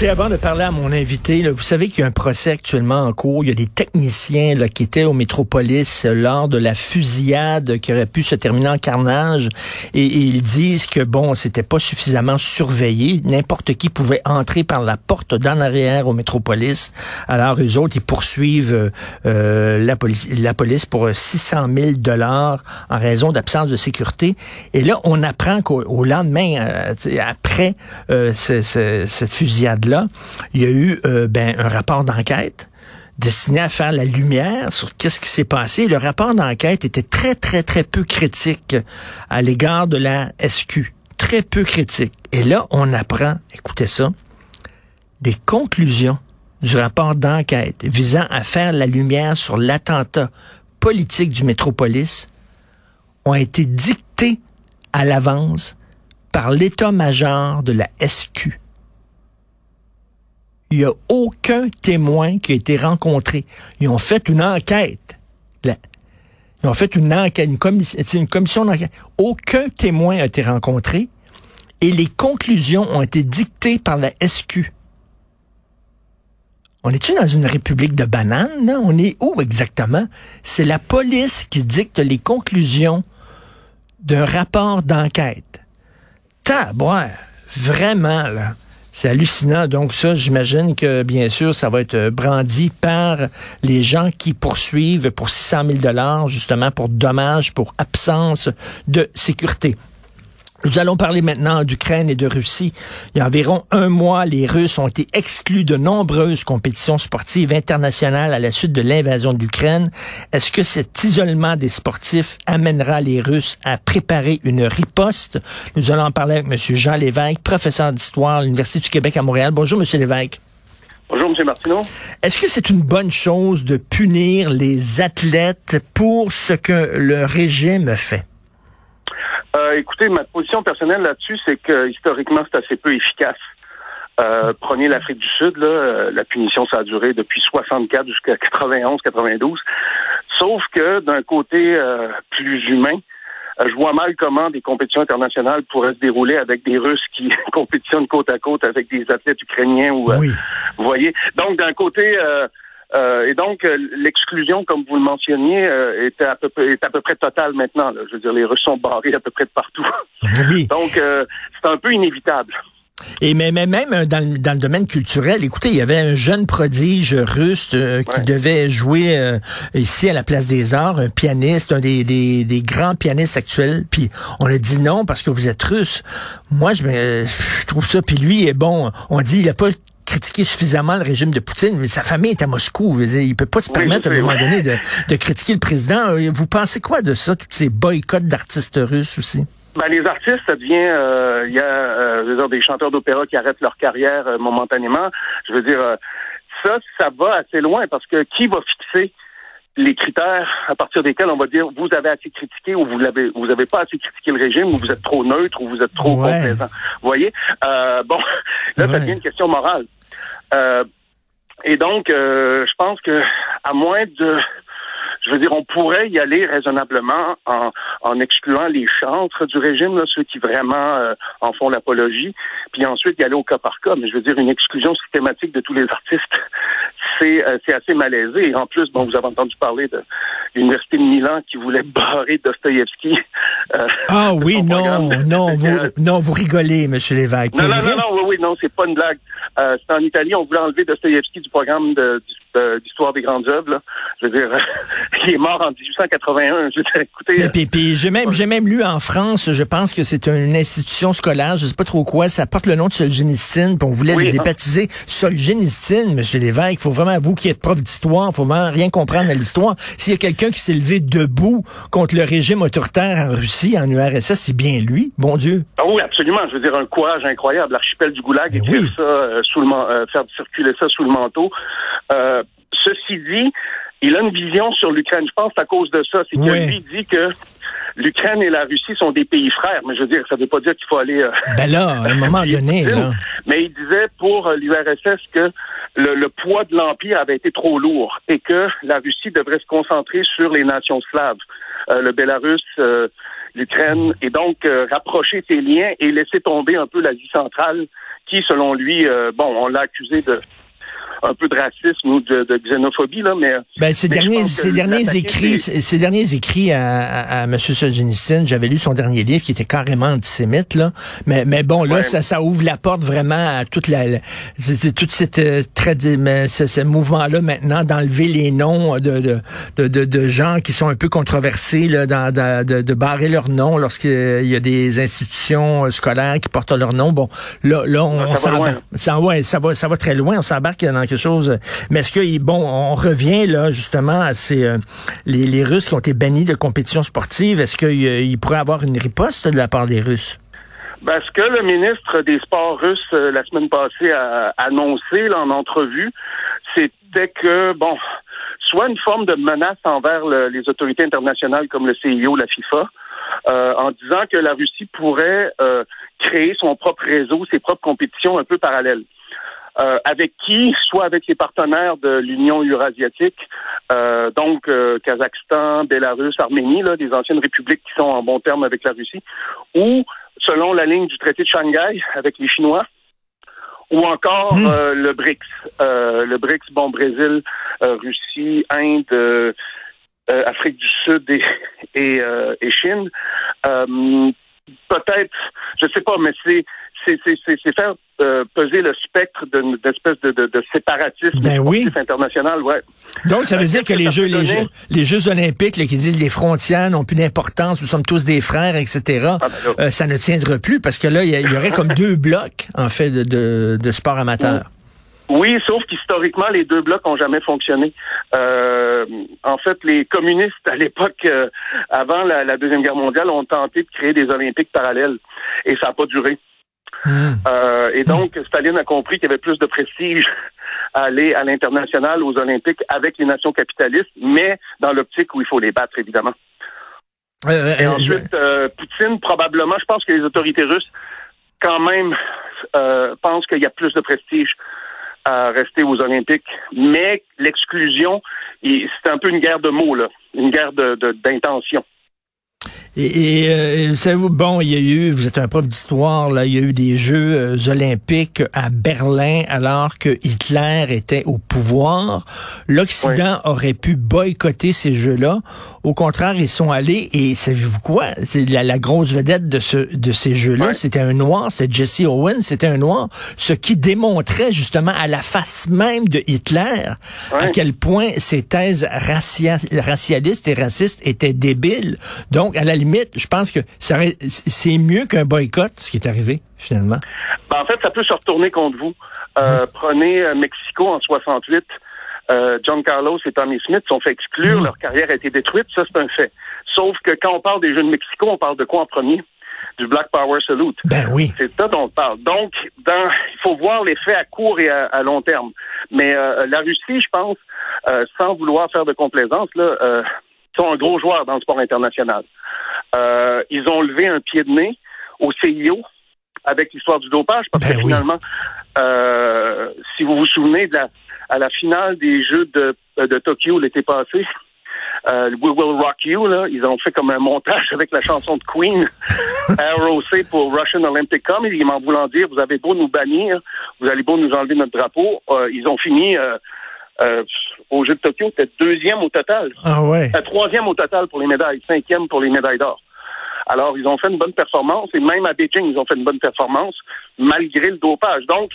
Écoutez, avant de parler à mon invité, là, vous savez qu'il y a un procès actuellement en cours. Il y a des techniciens là, qui étaient au Métropolis euh, lors de la fusillade qui aurait pu se terminer en carnage. Et, ils disent que, bon, c'était pas suffisamment surveillé. N'importe qui pouvait entrer par la porte d'en arrière au Métropolis. Alors, eux autres, ils poursuivent euh, euh, la, police, la police pour 600 000 dollars en raison d'absence de sécurité. Et là, on apprend qu'au au lendemain, euh, après euh, ce- ce- il y a eu euh, ben, un rapport d'enquête destiné à faire la lumière sur qu'est-ce qui s'est passé. Le rapport d'enquête était très, très, très peu critique à l'égard de la SQ. Très peu critique. Et là, on apprend, écoutez ça, des conclusions du rapport d'enquête visant à faire la lumière sur l'attentat politique du Métropolis ont été dictées à l'avance par l'état-major de la SQ. Il n'y a aucun témoin qui a été rencontré. Ils ont fait une enquête. Ils ont fait une enquête, une, commission, une commission d'enquête. Aucun témoin a été rencontré et les conclusions ont été dictées par la SQ. On est-tu dans une république de bananes, là? On est où exactement? C'est la police qui dicte les conclusions d'un rapport d'enquête. Tabouin, vraiment, là. C'est hallucinant. Donc ça, j'imagine que, bien sûr, ça va être euh, brandi par les gens qui poursuivent pour 600 000 dollars, justement, pour dommages, pour absence de sécurité. Nous allons parler maintenant d'Ukraine et de Russie. Il y a environ un mois, les Russes ont été exclus de nombreuses compétitions sportives internationales à la suite de l'invasion de l'Ukraine. Est-ce que cet isolement des sportifs amènera les Russes à préparer une riposte? Nous allons en parler avec M. Jean Lévesque, professeur d'histoire à l'Université du Québec à Montréal. Bonjour, M. Lévesque. Bonjour, M. Martineau. Est-ce que c'est une bonne chose de punir les athlètes pour ce que le régime fait? Euh, écoutez, ma position personnelle là-dessus, c'est que historiquement, c'est assez peu efficace. Euh, prenez l'Afrique du Sud, là, euh, la punition, ça a duré depuis 64 jusqu'à 91, 92. Sauf que d'un côté euh, plus humain, je vois mal comment des compétitions internationales pourraient se dérouler avec des Russes qui compétitionnent côte à côte avec des athlètes ukrainiens ou euh, Oui. vous voyez. Donc d'un côté euh, et donc euh, l'exclusion, comme vous le mentionniez, euh, est à peu près est à peu près totale maintenant. là. Je veux dire, les Russes sont barrés à peu près de partout. Oui. Donc euh, c'est un peu inévitable. Et même euh, dans, le- dans le domaine culturel, écoutez, il y avait un jeune prodige russe euh, qui Ouais. devait jouer euh, ici à la Place des Arts, un pianiste, un des, des, des grands pianistes actuels. Puis on a dit non parce que vous êtes russe. Moi, je, me, je trouve ça. Puis lui est bon. On dit il a pas critiqué suffisamment le régime de Poutine, mais sa famille est à Moscou. Dire, Il peut pas se Oui, permettre à un moment donné de, de critiquer le président. Euh, Vous pensez quoi de ça, tous ces boycotts d'artistes russes aussi? Ben, les artistes, ça devient, euh, il y a, euh, je veux dire, des chanteurs d'opéra qui arrêtent leur carrière euh, momentanément. Je veux dire, ça, ça va assez loin parce que qui va fixer les critères à partir desquels on va dire vous avez assez critiqué ou vous l'avez vous avez pas assez critiqué le régime ou vous êtes trop neutre ou vous êtes trop Ouais. complaisant? Vous voyez? Bon là ça devient une question morale. Euh, et donc euh, je pense que à moins de je veux dire, on pourrait y aller raisonnablement en, en excluant les chantres du régime, ceux qui vraiment euh, en font l'apologie, puis ensuite y aller au cas par cas. Mais je veux dire, une exclusion systématique de tous les artistes, c'est euh, c'est assez malaisé. En plus, bon, vous avez entendu parler de l'université de Milan qui voulait barrer Dostoïevski. euh, Ah oui, non, non, vous, non, vous rigolez, Monsieur Lévesque. non, non, non, non, oui, oui, non, c'est pas une blague. Euh, c'est en Italie, on voulait enlever Dostoïevski du programme de- de- d'histoire des grandes œuvres. Là. Je veux dire, il est mort en 1881. Je veux dire, écoutez, Et puis, puis j'ai même, j'ai même lu en France, je pense que c'est une institution scolaire, je sais pas trop quoi, ça porte le nom de Solzhenitsyn, puis on voulait Oui, le hein. débaptiser Solzhenitsyn, Monsieur Lévesque. Il faut vraiment, vous qui êtes prof d'histoire, faut vraiment rien comprendre à l'histoire. S'il y a quelqu'un qui s'est levé debout contre le régime autoritaire en Russie, en URSS, c'est bien lui, bon Dieu. Ah oui, absolument. Je veux dire, un courage incroyable. L'archipel du Goulag, Mais écrire oui. ça euh, sous le euh, faire circuler ça sous le manteau. Euh, ceci dit, il a une vision sur l'Ukraine. Je pense que c'est à cause de ça. C'est que lui il dit que l'Ukraine et la Russie sont des pays frères. Mais je veux dire, ça veut pas dire qu'il faut aller... euh, Ben là, à un moment donné, là. Mais il disait pour euh, l'URSS que le, le poids de l'Empire avait été trop lourd et que la Russie devrait se concentrer sur les nations slaves. le Bélarus, l'Ukraine, et donc rapprocher ses liens et laisser tomber un peu l'Asie centrale, qui, selon lui, bon, on l'a accusé de un peu de racisme ou de, de xénophobie là, mais ben, ces derniers ces derniers écrits ces derniers écrits à, à, à M. Solzhenitsyn, j'avais lu son dernier livre qui était carrément antisémite là, mais mais bon là ça ça ouvre la porte vraiment à toute la, toute cette euh, très ce, ce mouvement là maintenant d'enlever les noms de de, de de, gens qui sont un peu controversés là dans, de, de barrer leur nom lorsqu'il y a des institutions scolaires qui portent leur nom. Bon là là on, ça, va ça, ouais, ça va ça va très loin, on s'embarque dans quelque chose. Mais est-ce que, bon, on revient là justement à ces, euh, les, Russes qui ont été bannis de compétition sportive. Est-ce qu'il euh, pourrait avoir une riposte de la part des Russes? Ben, ce que le ministre des Sports russe euh, la semaine passée a annoncé en entrevue, c'était que, bon, soit une forme de menace envers les autorités internationales comme le CIO, la FIFA, en disant que la Russie pourrait créer son propre réseau, ses propres compétitions un peu parallèles. Euh, avec qui, soit avec les partenaires de l'Union eurasiatique, euh, donc euh, Kazakhstan, Bélarus, Arménie, là, des anciennes républiques qui sont en bon terme avec la Russie, ou selon la ligne du traité de Shanghai avec les Chinois, ou encore hmm. le BRICS. le BRICS, bon, Brésil, Russie, Inde, Afrique du Sud et, et, et Chine. Peut-être, je sais pas, mais c'est c'est faire euh, peser le spectre d'une espèce de, de, de, séparatisme ben oui. international, ouais. Donc, ça veut dire que, les, Jeux, les, Jeux, les Jeux olympiques, là, qui disent les frontières n'ont plus d'importance, nous sommes tous des frères, etc., ah, ben euh, ça ne tiendra plus parce que là, il y, aurait comme deux blocs, en fait, de, de, de sport amateur. Oui, sauf qu'historiquement, les deux blocs ont jamais fonctionné. Euh, en fait, les communistes, à l'époque, euh, avant la, la, Deuxième Guerre mondiale, ont tenté de créer des Olympiques parallèles. Et ça n'a pas duré. Hmm. Euh, et donc, Staline a compris qu'il y avait plus de prestige à aller à l'international, aux Olympiques, avec les nations capitalistes, mais dans l'optique où il faut les battre, évidemment. Euh, et euh, ensuite, Poutine, probablement, je pense que les autorités russes, quand même, pensent qu'il y a plus de prestige à rester aux Olympiques, mais l'exclusion, c'est un peu une guerre de mots, là, une guerre d'intention. Et, et euh, savez-vous, bon, il y a eu, vous êtes un prof d'histoire, là, il y a eu des Jeux euh, olympiques à Berlin alors que Hitler était au pouvoir. L'Occident aurait pu boycotter ces Jeux-là. Au contraire, ils sont allés et savez-vous quoi? C'est la, la, grosse vedette de, ce, de ces Jeux-là, c'était un noir, c'était Jesse Owens, c'était un noir, ce qui démontrait justement à la face même de Hitler à quel point ses thèses racialistes et racistes étaient débiles. Donc, à la limite, je pense que c'est mieux qu'un boycott, ce qui est arrivé, finalement. Ben, en fait, ça peut se retourner contre vous. Euh, prenez euh, Mexico en 68. Euh, John Carlos et Tommy Smith sont fait exclure, leur carrière a été détruite, ça c'est un fait. Sauf que quand on parle des Jeux de Mexico, on parle de quoi en premier? Du Black Power Salute. Ben oui. C'est ça dont on parle. Donc, dans, il faut voir les faits à court et à, long terme. Mais la Russie, je pense, sans vouloir faire de complaisance, là, sont un gros joueur dans le sport international. Euh, ils ont levé un pied de nez au CIO avec l'histoire du dopage, parce que ben finalement, euh, si vous vous souvenez de la, à la finale des Jeux de, de Tokyo l'été passé, euh, We Will Rock You, là, ils ont fait comme un montage avec la chanson de Queen, ROC pour Russian Olympic Committee, en voulant dire, vous avez beau nous bannir, vous allez beau nous enlever notre drapeau, euh, ils ont fini euh, euh, au Jeu de Tokyo, c'était deuxième au total. Ah ouais. Euh, troisième au total pour les médailles, cinquième pour les médailles d'or. Alors, ils ont fait une bonne performance et même à Beijing, ils ont fait une bonne performance malgré le dopage. Donc,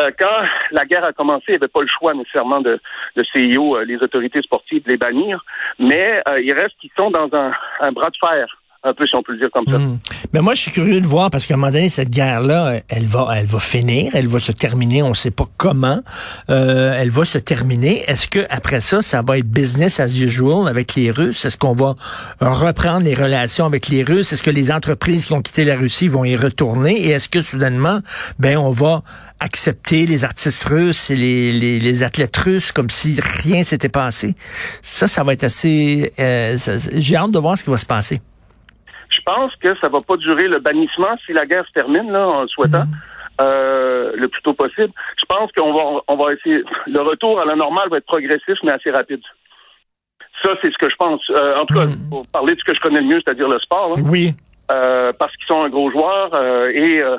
euh, quand la guerre a commencé, il n'y avait pas le choix nécessairement de, de CIO, les autorités sportives, de les bannir, mais il reste qu'ils sont dans un, un bras de fer un peu, si on peut dire comme ça. Hmm. Mais moi, je suis curieux de voir parce qu'à un moment donné, cette guerre-là, elle va, elle va finir, elle va se terminer. On ne sait pas comment. Euh, elle va se terminer. Est-ce que après ça, ça va être business as usual avec les Russes? Est-ce qu'on va reprendre les relations avec les Russes? Est-ce que les entreprises qui ont quitté la Russie vont y retourner? Et est-ce que soudainement, ben, on va accepter les artistes russes et les, les, les athlètes russes comme si rien s'était passé? Ça, ça va être assez. Euh, J'ai hâte de voir ce qui va se passer. Je pense que ça va pas durer le bannissement si la guerre se termine, là, en le souhaitant. Mhm. Euh, le plus tôt possible. Je pense qu'on va on va essayer. Le retour à la normale va être progressif, mais assez rapide. Ça, c'est ce que je pense. Euh, en tout cas, Mm. pour parler de ce que je connais le mieux, c'est-à-dire le sport, là, Oui. euh, parce qu'ils sont un gros joueur euh, et euh,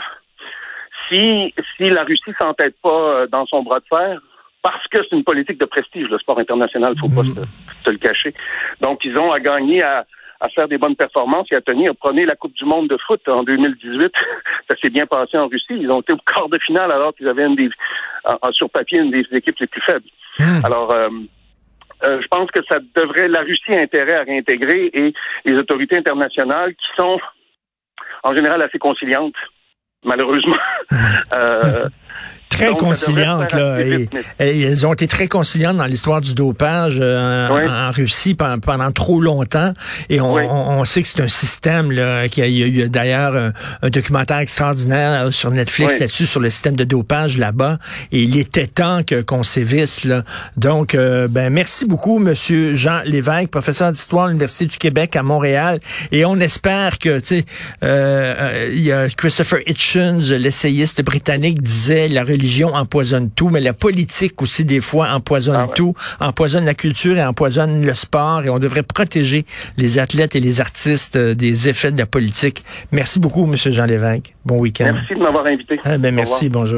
si si la Russie s'entête pas euh, dans son bras de fer, parce que c'est une politique de prestige, le sport international, faut pas Mm. se, se le cacher. Donc, ils ont à gagner à à faire des bonnes performances et à tenir. Prenez la Coupe du Monde de foot en 2018. Ça s'est bien passé en Russie. Ils ont été au quart de finale alors qu'ils avaient une des, sur papier une des équipes les plus faibles. Hmm. Alors, euh, euh, je pense que ça devrait, la Russie a intérêt à réintégrer et les autorités internationales qui sont en général assez conciliantes, malheureusement. euh, Très Donc, conciliantes, là. Et, elles ont été très conciliantes dans l'histoire du dopage euh, Oui. en, en Russie pendant, pendant trop longtemps. Et on, Oui. on, on sait que c'est un système, là, qu'il y a, il y a- a d'ailleurs un, un documentaire extraordinaire sur Netflix Oui. là-dessus, sur le système de dopage là-bas. Et il était temps que, qu'on sévisse, là. Donc, euh, ben, merci beaucoup, Monsieur Jean Lévesque, professeur d'histoire à l'Université du Québec à Montréal. Et on espère que, tu sais, euh, euh, il y a Christopher Hitchens, l'essayiste britannique, disait la religion empoisonne tout, mais la politique aussi des fois empoisonne Ah ouais. tout, empoisonne la culture et empoisonne le sport. Et on devrait protéger les athlètes et les artistes euh, des effets de la politique. Merci beaucoup, Monsieur Jean Lévesque. Bon week-end. merci de m'avoir invité. Ah, ben, merci, bonjour.